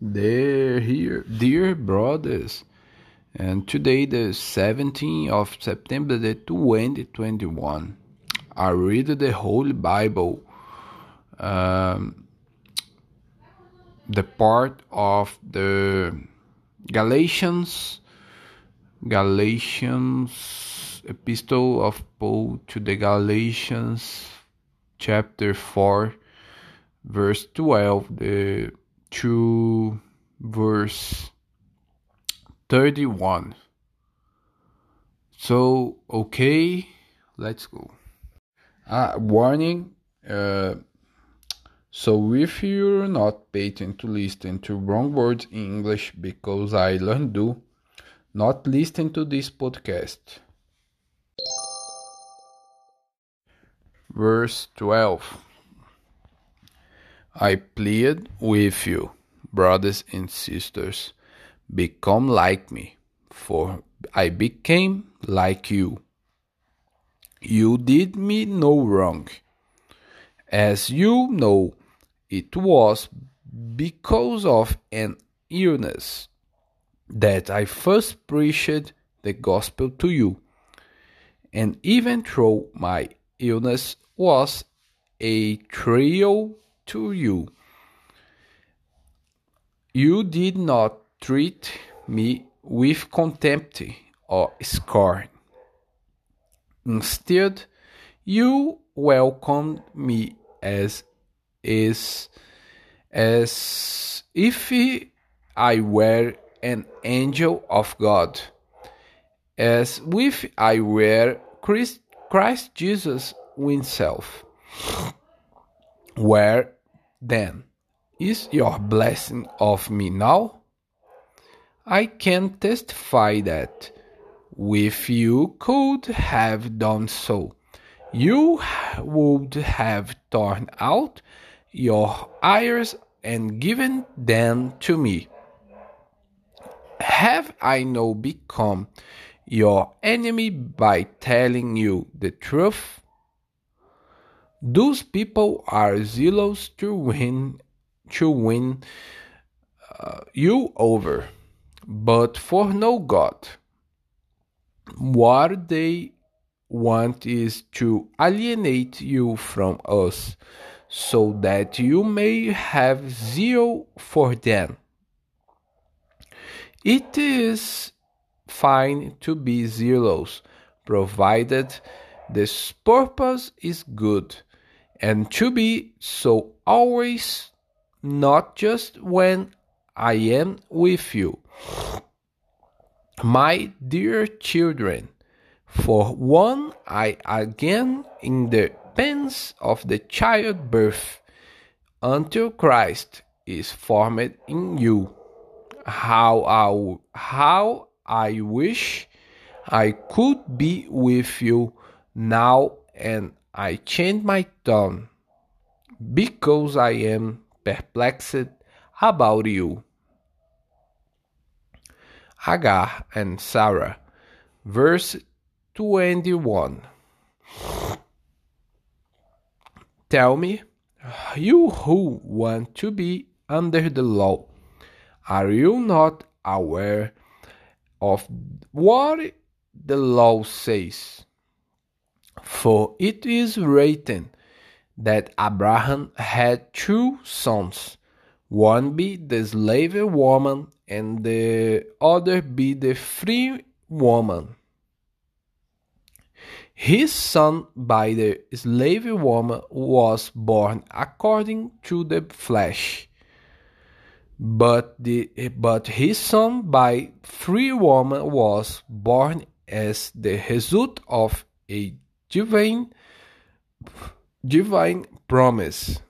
Dear, here, dear brothers, and today the 17th of September the 2021, I read the Holy Bible, um, the part of the Galatians, Galatians, Epistle of Paul to the Galatians, chapter 4, verse 12, the to verse 31. So, okay, let's go. Uh, warning. Uh, so, if you're not paying to listen to wrong words in English because I learned do, not listen to this podcast. Verse 12. I plead with you, brothers and sisters, become like me, for I became like you. You did me no wrong. As you know, it was because of an illness that I first preached the gospel to you. And even though my illness was a trial to you. You did not treat me with contempt or scorn. Instead, you welcomed me as is as if I were an angel of God, as if I were Christ, Christ Jesus himself. Where then is your blessing of me now? I can testify that if you could have done so, you would have torn out your ears and given them to me. Have I now become your enemy by telling you the truth? Those people are zealous to win to win uh, you over, but for no God. What they want is to alienate you from us, so that you may have zeal for them. It is fine to be zealous, provided this purpose is good and to be so always, not just when I am with you. My dear children, for one I again in the pains of the childbirth until Christ is formed in you. How I, how I wish I could be with you now and I change my tone because I am perplexed about you. Hagar and Sarah, verse 21. Tell me, you who want to be under the law, are you not aware of what the law says? For it is written that Abraham had two sons, one be the slave woman and the other be the free woman. His son by the slave woman was born according to the flesh, but the but his son by free woman was born as the result of a divine divine promise.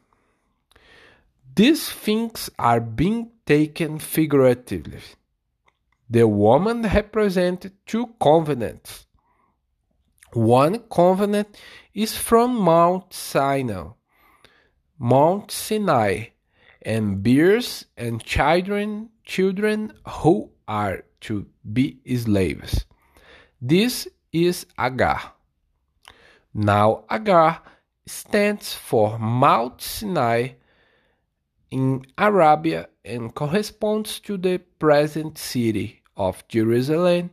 These things are being taken figuratively. The woman represents two covenants. One covenant is from Mount Sinai, Mount Sinai, and bears and children, children who are to be slaves. This is Agar. Now Agar stands for Mount Sinai in Arabia and corresponds to the present city of Jerusalem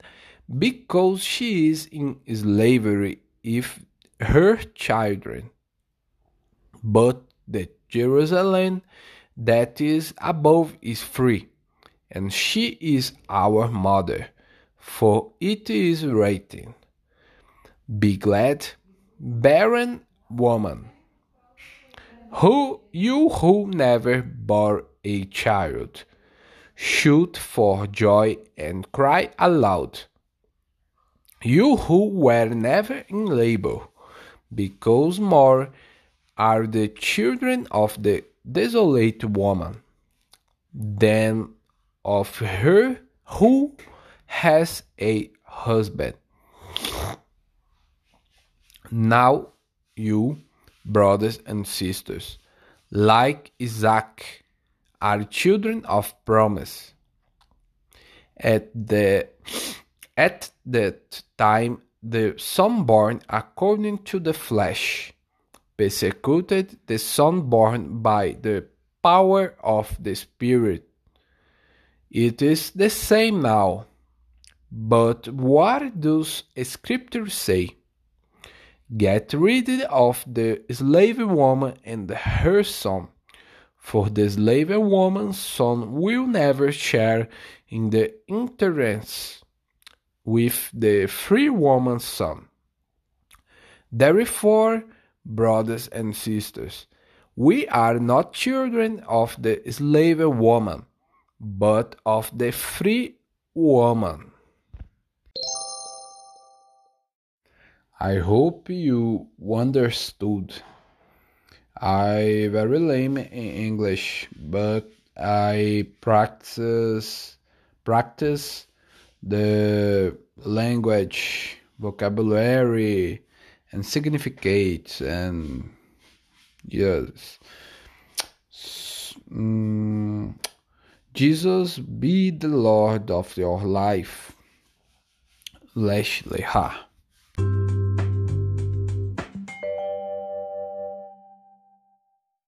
because she is in slavery with her children. But the Jerusalem that is above is free, and she is our mother, for it is written, Be glad, barren woman, who you who never bore a child, shoot for joy and cry aloud. You who were never in labor, because more are the children of the desolate woman than of her who has a husband. Now, you, brothers and sisters, like Isaac, are children of promise. At the at that time the son born according to the flesh persecuted the son born by the power of the Spirit. It is the same now. But what does Scripture say? Get rid of the slave woman and her son, for the slave woman's son will never share in the inheritance with the free woman's son. Therefore, brothers and sisters, we are not children of the slave woman, but of the free woman. I hope you understood. I very lame in English, but I practice practice the language, vocabulary, and significates and yes mm, jesus be the lord of your life Leslie Ha.